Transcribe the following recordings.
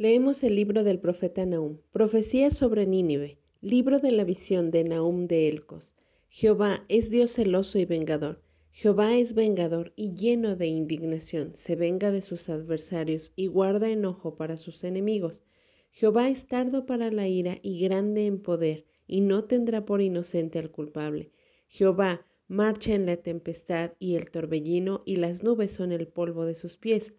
Leemos el libro del profeta Nahum, Profecía sobre Nínive, libro de la visión de Nahum de Elcos. Jehová es Dios celoso y vengador. Jehová es vengador y lleno de indignación, se venga de sus adversarios y guarda enojo para sus enemigos. Jehová es tardo para la ira y grande en poder, y no tendrá por inocente al culpable. Jehová marcha en la tempestad y el torbellino, y las nubes son el polvo de sus pies.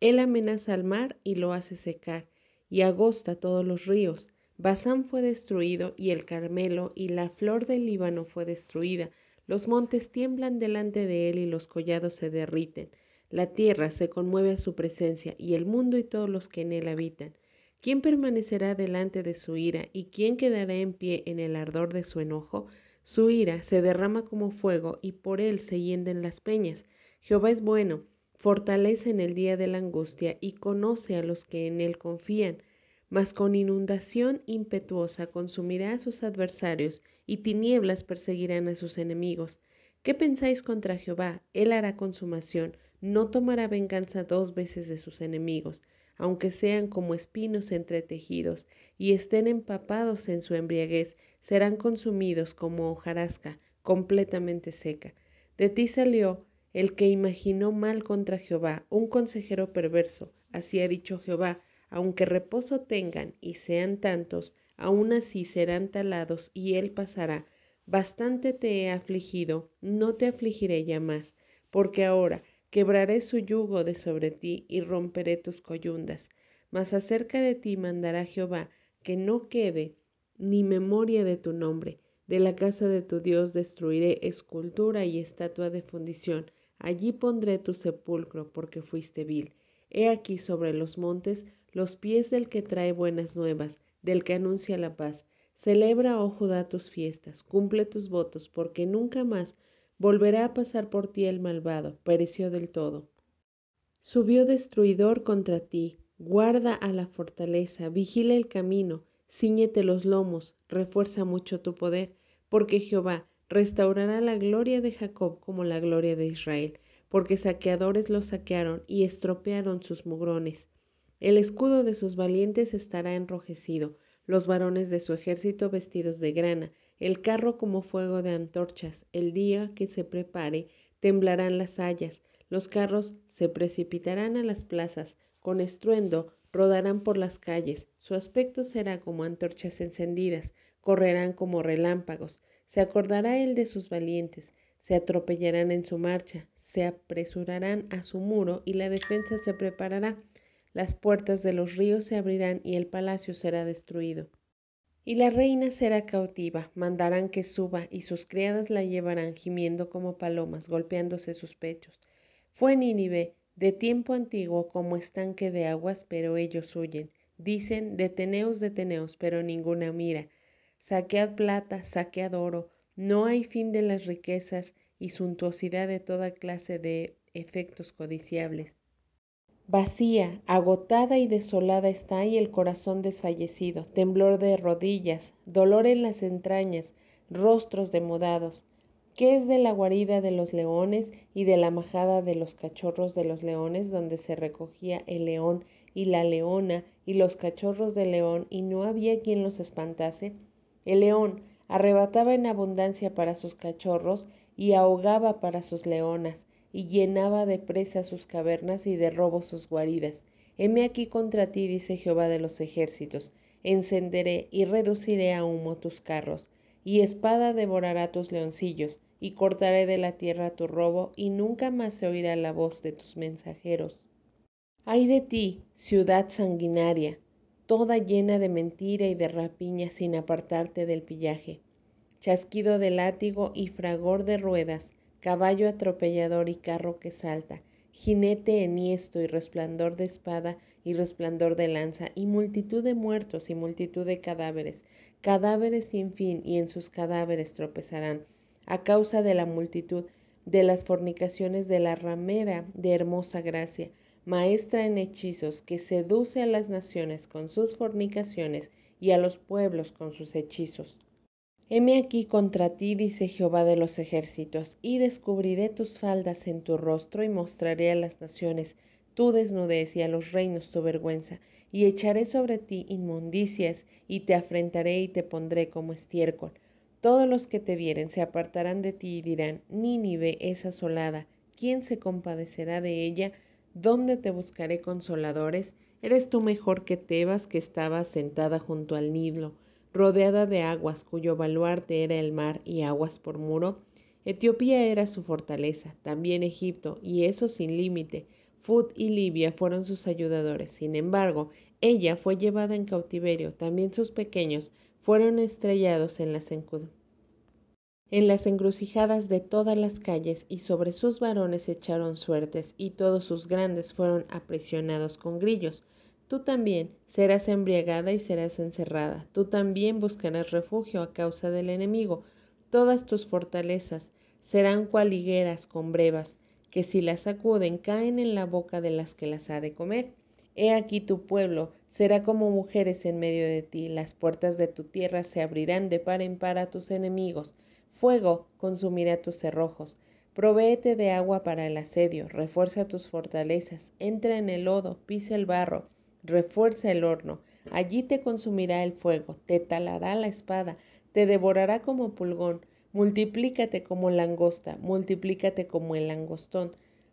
Él amenaza al mar y lo hace secar, y agosta todos los ríos. Basán fue destruido, y el Carmelo y la flor del Líbano fue destruida. Los montes tiemblan delante de él y los collados se derriten. La tierra se conmueve a su presencia, y el mundo y todos los que en él habitan. ¿Quién permanecerá delante de su ira y quién quedará en pie en el ardor de su enojo? Su ira se derrama como fuego y por él se hienden las peñas. Jehová es bueno, fortalece en el día de la angustia y conoce a los que en él confían. Mas con inundación impetuosa consumirá a sus adversarios y tinieblas perseguirán a sus enemigos. ¿Qué pensáis contra Jehová? Él hará consumación, no tomará venganza dos veces de sus enemigos, aunque sean como espinos entretejidos y estén empapados en su embriaguez, serán consumidos como hojarasca completamente seca. De ti salió el que imaginó mal contra Jehová, un consejero perverso. Así ha dicho Jehová, aunque reposo tengan y sean tantos, aún así serán talados y él pasará. Bastante te he afligido, no te afligiré ya más, porque ahora quebraré su yugo de sobre ti y romperé tus coyundas. Mas acerca de ti mandará Jehová que no quede ni memoria de tu nombre. De la casa de tu Dios destruiré escultura y estatua de fundición allí pondré tu sepulcro, porque fuiste vil. He aquí sobre los montes los pies del que trae buenas nuevas, del que anuncia la paz. Celebra, oh Judá, tus fiestas, cumple tus votos, porque nunca más volverá a pasar por ti el malvado, pereció del todo. Subió destruidor contra ti, guarda a la fortaleza, vigila el camino, ciñete los lomos, refuerza mucho tu poder, porque Jehová, restaurará la gloria de Jacob como la gloria de Israel, porque saqueadores los saquearon y estropearon sus mugrones. El escudo de sus valientes estará enrojecido, los varones de su ejército vestidos de grana, el carro como fuego de antorchas, el día que se prepare, temblarán las hayas, los carros se precipitarán a las plazas, con estruendo rodarán por las calles, su aspecto será como antorchas encendidas, correrán como relámpagos, se acordará él de sus valientes, se atropellarán en su marcha, se apresurarán a su muro y la defensa se preparará. Las puertas de los ríos se abrirán y el palacio será destruido. Y la reina será cautiva, mandarán que suba y sus criadas la llevarán gimiendo como palomas, golpeándose sus pechos. Fue Nínive de tiempo antiguo como estanque de aguas, pero ellos huyen. Dicen, deteneos, deteneos, pero ninguna mira saquead plata, saquead oro, no hay fin de las riquezas y suntuosidad de toda clase de efectos codiciables. Vacía, agotada y desolada está y el corazón desfallecido, temblor de rodillas, dolor en las entrañas, rostros demodados. ¿Qué es de la guarida de los leones y de la majada de los cachorros de los leones donde se recogía el león y la leona y los cachorros del león y no había quien los espantase? El león arrebataba en abundancia para sus cachorros y ahogaba para sus leonas, y llenaba de presa sus cavernas y de robo sus guaridas. Heme aquí contra ti, dice Jehová de los ejércitos, encenderé y reduciré a humo tus carros, y espada devorará tus leoncillos, y cortaré de la tierra tu robo, y nunca más se oirá la voz de tus mensajeros. Ay de ti, ciudad sanguinaria, toda llena de mentira y de rapiña sin apartarte del pillaje. Chasquido de látigo y fragor de ruedas, caballo atropellador y carro que salta, jinete enhiesto y resplandor de espada y resplandor de lanza, y multitud de muertos y multitud de cadáveres, cadáveres sin fin, y en sus cadáveres tropezarán, a causa de la multitud de las fornicaciones de la ramera de hermosa gracia, maestra en hechizos, que seduce a las naciones con sus fornicaciones y a los pueblos con sus hechizos. Heme aquí contra ti, dice Jehová de los ejércitos, y descubriré tus faldas en tu rostro y mostraré a las naciones tu desnudez y a los reinos tu vergüenza, y echaré sobre ti inmundicias, y te afrentaré y te pondré como estiércol. Todos los que te vieren se apartarán de ti y dirán, Nínive es asolada, ¿quién se compadecerá de ella? ¿Dónde te buscaré consoladores? Eres tú mejor que Tebas que estaba sentada junto al Nilo, rodeada de aguas cuyo baluarte era el mar y aguas por muro. Etiopía era su fortaleza, también Egipto, y eso sin límite. Fut y Libia fueron sus ayudadores. Sin embargo, ella fue llevada en cautiverio, también sus pequeños fueron estrellados en las, en las encrucijadas de todas las calles y sobre sus varones echaron suertes y todos sus grandes fueron aprisionados con grillos. Tú también serás embriagada y serás encerrada. Tú también buscarás refugio a causa del enemigo. Todas tus fortalezas serán cual higueras con brevas, que si las sacuden caen en la boca de las que las ha de comer. He aquí tu pueblo será como mujeres en medio de ti, las puertas de tu tierra se abrirán de par en par a tus enemigos, fuego consumirá tus cerrojos. Provéete de agua para el asedio, refuerza tus fortalezas, entra en el lodo, pisa el barro, refuerza el horno, allí te consumirá el fuego, te talará la espada, te devorará como pulgón, multiplícate como langosta, multiplícate como el langostón,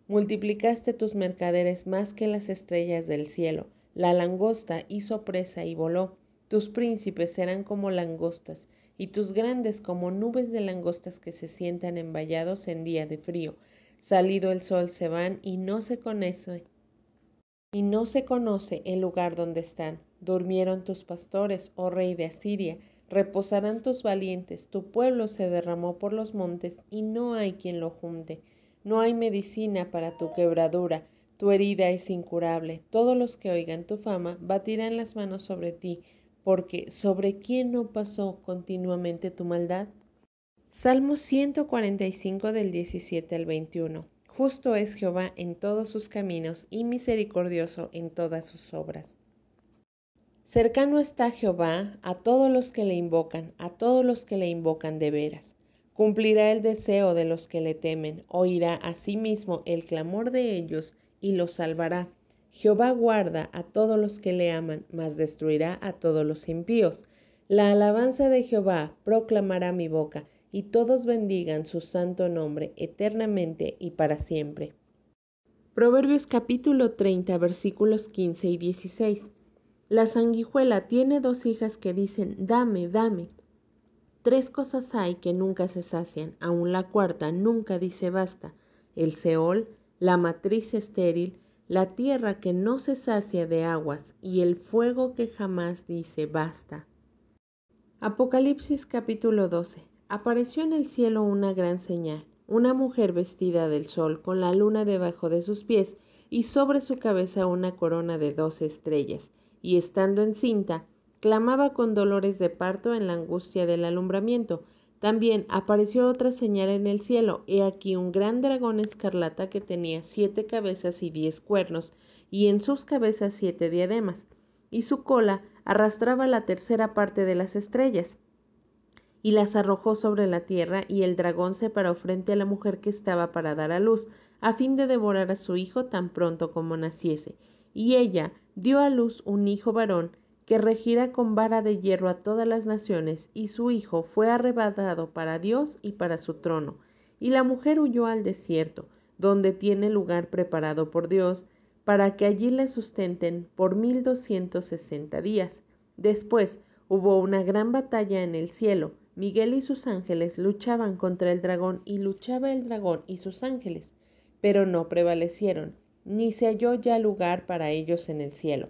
multiplicaste tus mercaderes más que las estrellas del cielo, la langosta hizo presa y voló, tus príncipes serán como langostas, y tus grandes como nubes de langostas que se sientan en vallados en día de frío. Salido el sol se van y no se conoce y no se conoce el lugar donde están. Durmieron tus pastores, oh rey de Asiria, reposarán tus valientes, tu pueblo se derramó por los montes y no hay quien lo junte. No hay medicina para tu quebradura, tu herida es incurable. Todos los que oigan tu fama batirán las manos sobre ti, porque ¿sobre quién no pasó continuamente tu maldad? Salmo 145 del 17 al 21. Justo es Jehová en todos sus caminos y misericordioso en todas sus obras. Cercano está Jehová a todos los que le invocan, a todos los que le invocan de veras. Cumplirá el deseo de los que le temen, oirá asimismo el clamor de ellos y los salvará. Jehová guarda a todos los que le aman, mas destruirá a todos los impíos. La alabanza de Jehová proclamará mi boca y todos bendigan su santo nombre eternamente y para siempre. Proverbios capítulo 30 versículos 15 y 16. La sanguijuela tiene dos hijas que dicen, dame, dame. Tres cosas hay que nunca se sacian, aun la cuarta nunca dice basta, el Seol, la matriz estéril, la tierra que no se sacia de aguas y el fuego que jamás dice basta. Apocalipsis capítulo 12 apareció en el cielo una gran señal, una mujer vestida del sol con la luna debajo de sus pies y sobre su cabeza una corona de doce estrellas, y estando encinta, clamaba con dolores de parto en la angustia del alumbramiento. También apareció otra señal en el cielo, he aquí un gran dragón escarlata que tenía siete cabezas y diez cuernos, y en sus cabezas siete diademas, y su cola arrastraba la tercera parte de las estrellas y las arrojó sobre la tierra, y el dragón se paró frente a la mujer que estaba para dar a luz, a fin de devorar a su hijo tan pronto como naciese. Y ella dio a luz un hijo varón, que regirá con vara de hierro a todas las naciones, y su hijo fue arrebatado para Dios y para su trono. Y la mujer huyó al desierto, donde tiene lugar preparado por Dios, para que allí le sustenten por mil doscientos sesenta días. Después hubo una gran batalla en el cielo, Miguel y sus ángeles luchaban contra el dragón y luchaba el dragón y sus ángeles, pero no prevalecieron, ni se halló ya lugar para ellos en el cielo,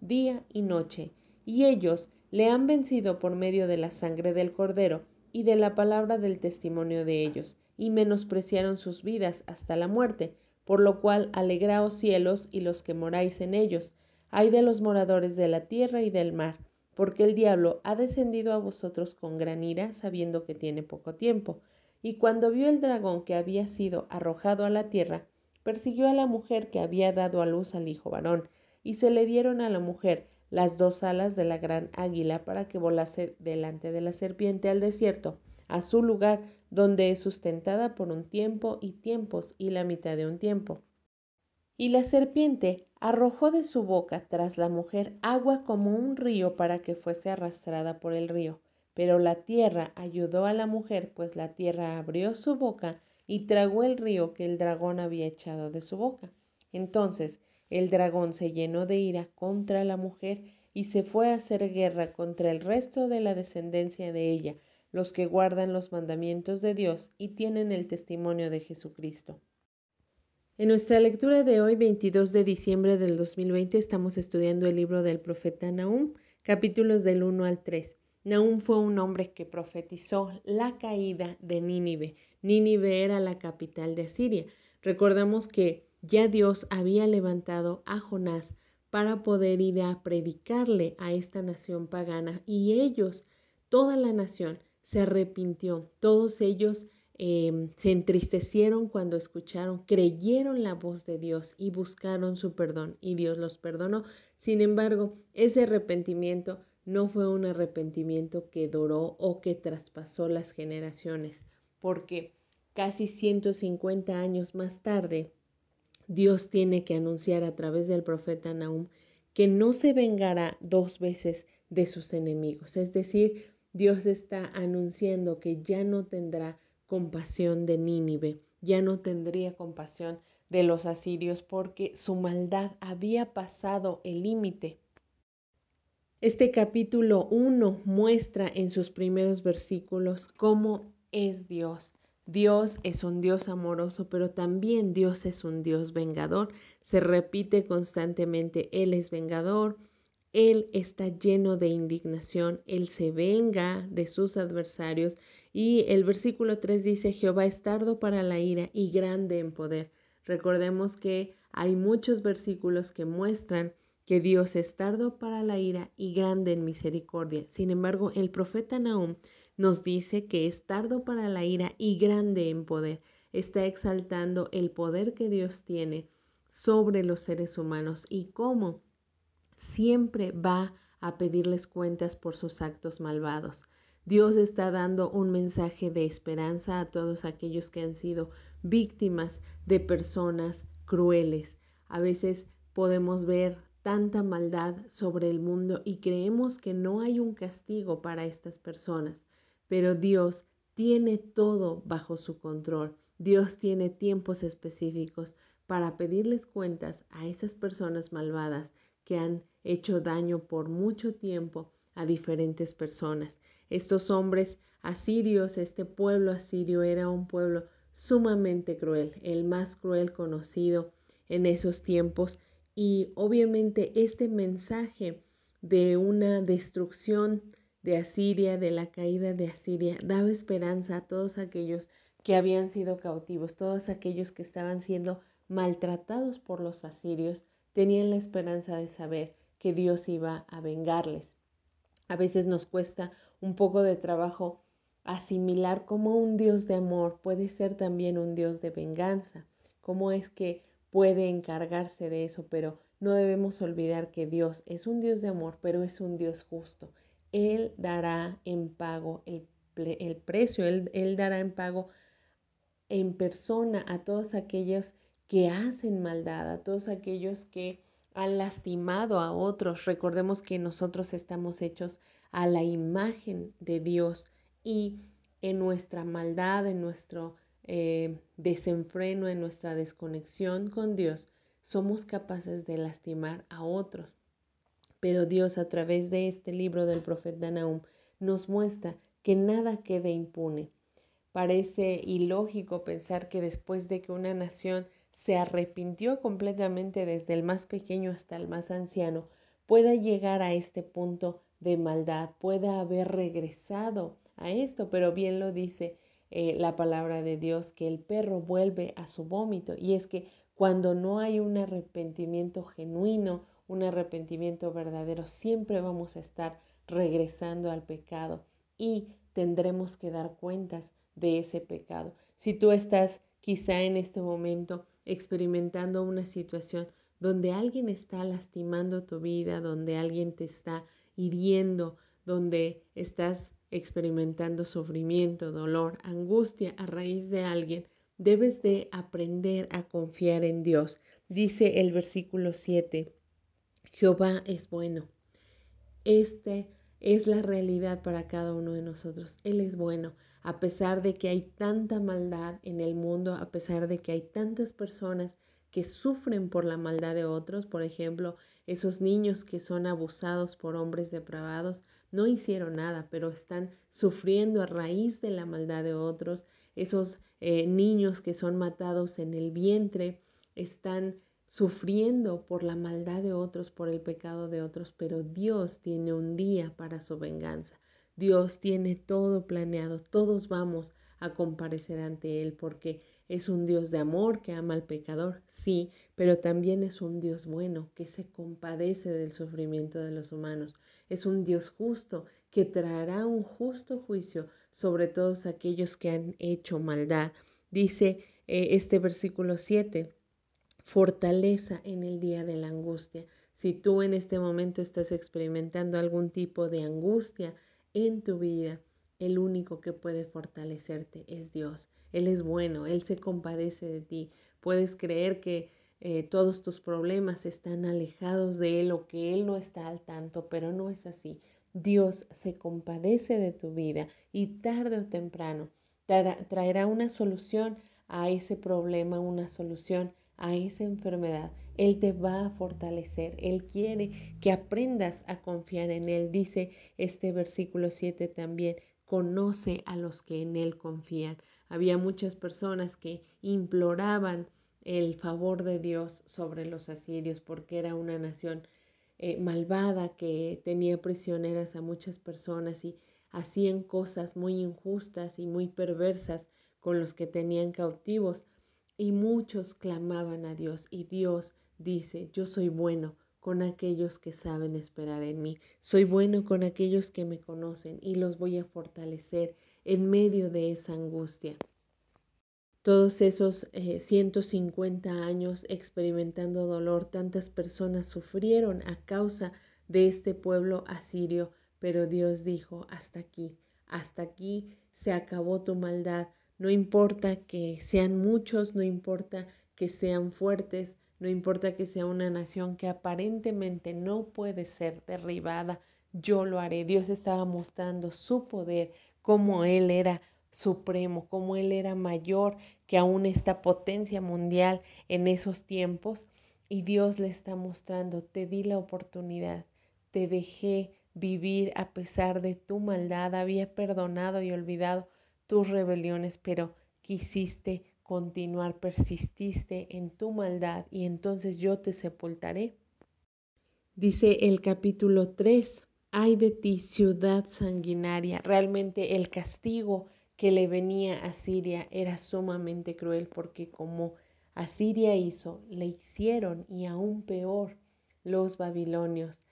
día y noche, y ellos le han vencido por medio de la sangre del cordero y de la palabra del testimonio de ellos, y menospreciaron sus vidas hasta la muerte, por lo cual alegraos cielos y los que moráis en ellos. Ay de los moradores de la tierra y del mar, porque el diablo ha descendido a vosotros con gran ira, sabiendo que tiene poco tiempo. Y cuando vio el dragón que había sido arrojado a la tierra, persiguió a la mujer que había dado a luz al hijo varón, y se le dieron a la mujer las dos alas de la gran águila para que volase delante de la serpiente al desierto, a su lugar donde es sustentada por un tiempo y tiempos y la mitad de un tiempo. Y la serpiente arrojó de su boca tras la mujer agua como un río para que fuese arrastrada por el río. Pero la tierra ayudó a la mujer, pues la tierra abrió su boca y tragó el río que el dragón había echado de su boca. Entonces el dragón se llenó de ira contra la mujer y se fue a hacer guerra contra el resto de la descendencia de ella, los que guardan los mandamientos de Dios y tienen el testimonio de Jesucristo. En nuestra lectura de hoy, 22 de diciembre del 2020, estamos estudiando el libro del profeta Nahum, capítulos del 1 al 3. Nahum fue un hombre que profetizó la caída de Nínive. Nínive era la capital de Asiria. Recordamos que ya Dios había levantado a Jonás para poder ir a predicarle a esta nación pagana y ellos, toda la nación, se arrepintió. Todos ellos em, se entristecieron cuando escucharon, creyeron la voz de Dios y buscaron su perdón y Dios los perdonó. Sin embargo, ese arrepentimiento no fue un arrepentimiento que duró o que traspasó las generaciones, porque casi 150 años más tarde, Dios tiene que anunciar a través del profeta Nahum que no se vengará dos veces de sus enemigos, es decir, Dios está anunciando que ya no tendrá compasión de Nínive, ya no tendría compasión de los asirios porque su maldad había pasado el límite. Este capítulo 1 muestra en sus primeros versículos cómo es Dios. Dios es un Dios amoroso, pero también Dios es un Dios vengador. Se repite constantemente, Él es vengador, él está lleno de indignación, Él se venga de sus adversarios. Y el versículo 3 dice, Jehová es tardo para la ira y grande en poder. Recordemos que hay muchos versículos que muestran que Dios es tardo para la ira y grande en misericordia. Sin embargo, el profeta Nahum nos dice que es tardo para la ira y grande en poder. Está exaltando el poder que Dios tiene sobre los seres humanos y cómo siempre va a pedirles cuentas por sus actos malvados. Dios está dando un mensaje de esperanza a todos aquellos que han sido víctimas de personas crueles. A veces podemos ver tanta maldad sobre el mundo y creemos que no hay un castigo para estas personas, pero Dios tiene todo bajo su control. Dios tiene tiempos específicos para pedirles cuentas a esas personas malvadas que han hecho daño por mucho tiempo a diferentes personas. Estos hombres asirios, este pueblo asirio era un pueblo sumamente cruel, el más cruel conocido en esos tiempos y obviamente este mensaje de una destrucción de Asiria, de la caída de Asiria, daba esperanza a todos aquellos que habían sido cautivos, todos aquellos que estaban siendo maltratados por los asirios, tenían la esperanza de saber que Dios iba a vengarles. A veces nos cuesta un poco de trabajo asimilar cómo un Dios de amor puede ser también un Dios de venganza, cómo es que puede encargarse de eso, pero no debemos olvidar que Dios es un Dios de amor, pero es un Dios justo. Él dará en pago el, el precio, él, dará en pago en persona a todos aquellos que hacen maldad, a todos aquellos que han lastimado a otros. Recordemos que nosotros estamos hechos a la imagen de Dios y en nuestra maldad, en nuestro eh, desenfreno, en nuestra desconexión con Dios, somos capaces de lastimar a otros. Pero Dios a través de este libro del profeta Nahum nos muestra que nada quede impune. Parece ilógico pensar que después de que una nación se arrepintió completamente desde el más pequeño hasta el más anciano, pueda llegar a este punto de maldad, pueda haber regresado a esto, pero bien lo dice eh, la palabra de Dios, que el perro vuelve a su vómito. Y es que Cuando no hay un arrepentimiento genuino, un arrepentimiento verdadero, siempre vamos a estar regresando al pecado y tendremos que dar cuentas de ese pecado. Si tú estás quizá en este momento experimentando una situación donde alguien está lastimando tu vida, donde alguien te está hiriendo, donde estás experimentando sufrimiento, dolor, angustia a raíz de alguien, debes de aprender a confiar en Dios. Dice el versículo 7, Jehová es bueno. Este es la realidad para cada uno de nosotros. Él es bueno, a pesar de que hay tanta maldad en el mundo, a pesar de que hay tantas personas que sufren por la maldad de otros, por ejemplo, esos niños que son abusados por hombres depravados, no hicieron nada, pero están sufriendo a raíz de la maldad de otros, esos eh, niños que son matados en el vientre, están sufriendo por la maldad de otros, por el pecado de otros, pero Dios tiene un día para su venganza. Dios tiene todo planeado, todos vamos a comparecer ante Él porque es un Dios de amor que ama al pecador, sí, pero también es un Dios bueno que se compadece del sufrimiento de los humanos. Es un Dios justo que traerá un justo juicio sobre todos aquellos que han hecho maldad. Dice eh, este versículo 7, fortaleza en el día de la angustia. Si tú en este momento estás experimentando algún tipo de angustia en tu vida, el único que puede fortalecerte es Dios. Él es bueno, Él se compadece de ti. Puedes creer que eh, todos tus problemas están alejados de Él o que Él no está al tanto, pero no es así. Dios se compadece de tu vida y tarde o temprano traerá una solución a ese problema, una solución a esa enfermedad. Él te va a fortalecer. Él quiere que aprendas a confiar en Él. Dice este versículo 7 también, conoce a los que en Él confían. Había muchas personas que imploraban el favor de Dios sobre los asirios porque era una nación eh, malvada que tenía prisioneras a muchas personas y hacían cosas muy injustas y muy perversas con los que tenían cautivos. Y muchos clamaban a Dios y Dios dice, yo soy bueno con aquellos que saben esperar en mí, soy bueno con aquellos que me conocen y los voy a fortalecer en medio de esa angustia. Todos esos 150 eh, años experimentando dolor, tantas personas sufrieron a causa de este pueblo asirio, pero Dios dijo, hasta aquí, hasta aquí se acabó tu maldad, no importa que sean muchos, no importa que sean fuertes, no importa que sea una nación que aparentemente no puede ser derribada, yo lo haré. Dios estaba mostrando su poder, como Él era supremo, como Él era mayor que aún esta potencia mundial en esos tiempos. Y Dios le está mostrando, te di la oportunidad, te dejé vivir a pesar de tu maldad, había perdonado y olvidado tus rebeliones, pero quisiste continuar, persististe en tu maldad y entonces yo te sepultaré. Dice el capítulo 3, ay de ti, ciudad sanguinaria, realmente el castigo que le venía a Siria era sumamente cruel porque como Asiria hizo, le hicieron y aún peor los babilonios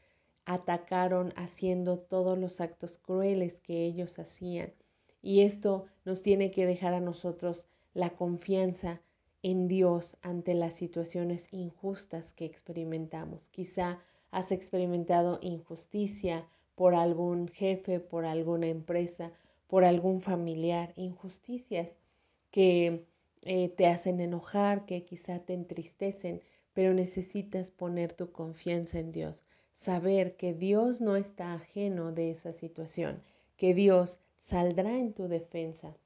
atacaron haciendo todos los actos crueles que ellos hacían y esto nos tiene que dejar a nosotros la confianza en Dios ante las situaciones injustas que experimentamos. Quizá has experimentado injusticia por algún jefe, por alguna empresa, por algún familiar, injusticias que eh, te hacen enojar, que quizá te entristecen, pero necesitas poner tu confianza en Dios, saber que Dios no está ajeno de esa situación, que Dios saldrá en tu defensa,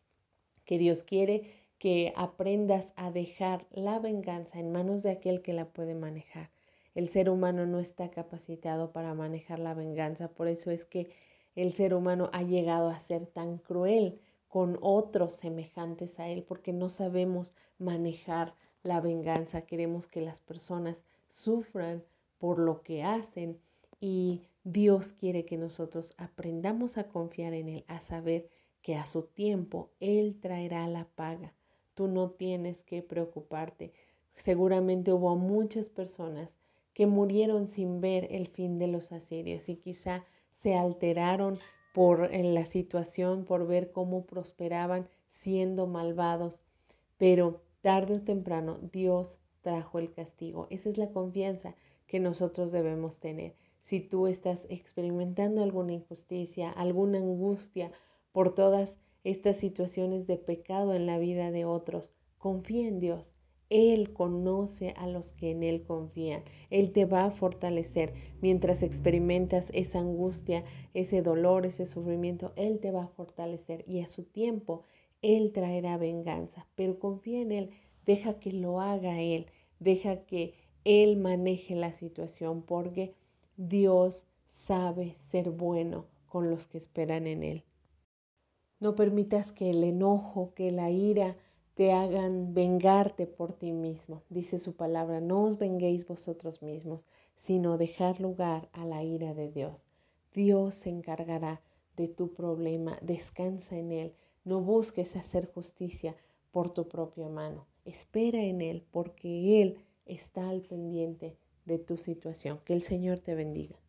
que Dios quiere que aprendas a dejar la venganza en manos de aquel que la puede manejar. El ser humano no está capacitado para manejar la venganza, por eso es que el ser humano ha llegado a ser tan cruel con otros semejantes a él, porque no sabemos manejar la venganza, queremos que las personas sufran por lo que hacen. Y Dios quiere que nosotros aprendamos a confiar en Él, a saber que a su tiempo Él traerá la paga. Tú no tienes que preocuparte. Seguramente hubo muchas personas que murieron sin ver el fin de los asirios y quizá se alteraron por la situación, por ver cómo prosperaban siendo malvados. Pero tarde o temprano Dios trajo el castigo. Esa es la confianza que nosotros debemos tener. Si tú estás experimentando alguna injusticia, alguna angustia por todas estas situaciones de pecado en la vida de otros, confía en Dios. Él conoce a los que en Él confían. Él te va a fortalecer mientras experimentas esa angustia, ese dolor, ese sufrimiento. Él te va a fortalecer y a su tiempo Él traerá venganza. Pero confía en Él, deja que lo haga Él, deja que Él maneje la situación porque Dios sabe ser bueno con los que esperan en Él. No permitas que el enojo, que la ira, te hagan vengarte por ti mismo. Dice su palabra, no os venguéis vosotros mismos, sino dejar lugar a la ira de Dios. Dios se encargará de tu problema, descansa en Él, no busques hacer justicia por tu propia mano, espera en Él porque Él está al pendiente de tu situación. Que el Señor te bendiga.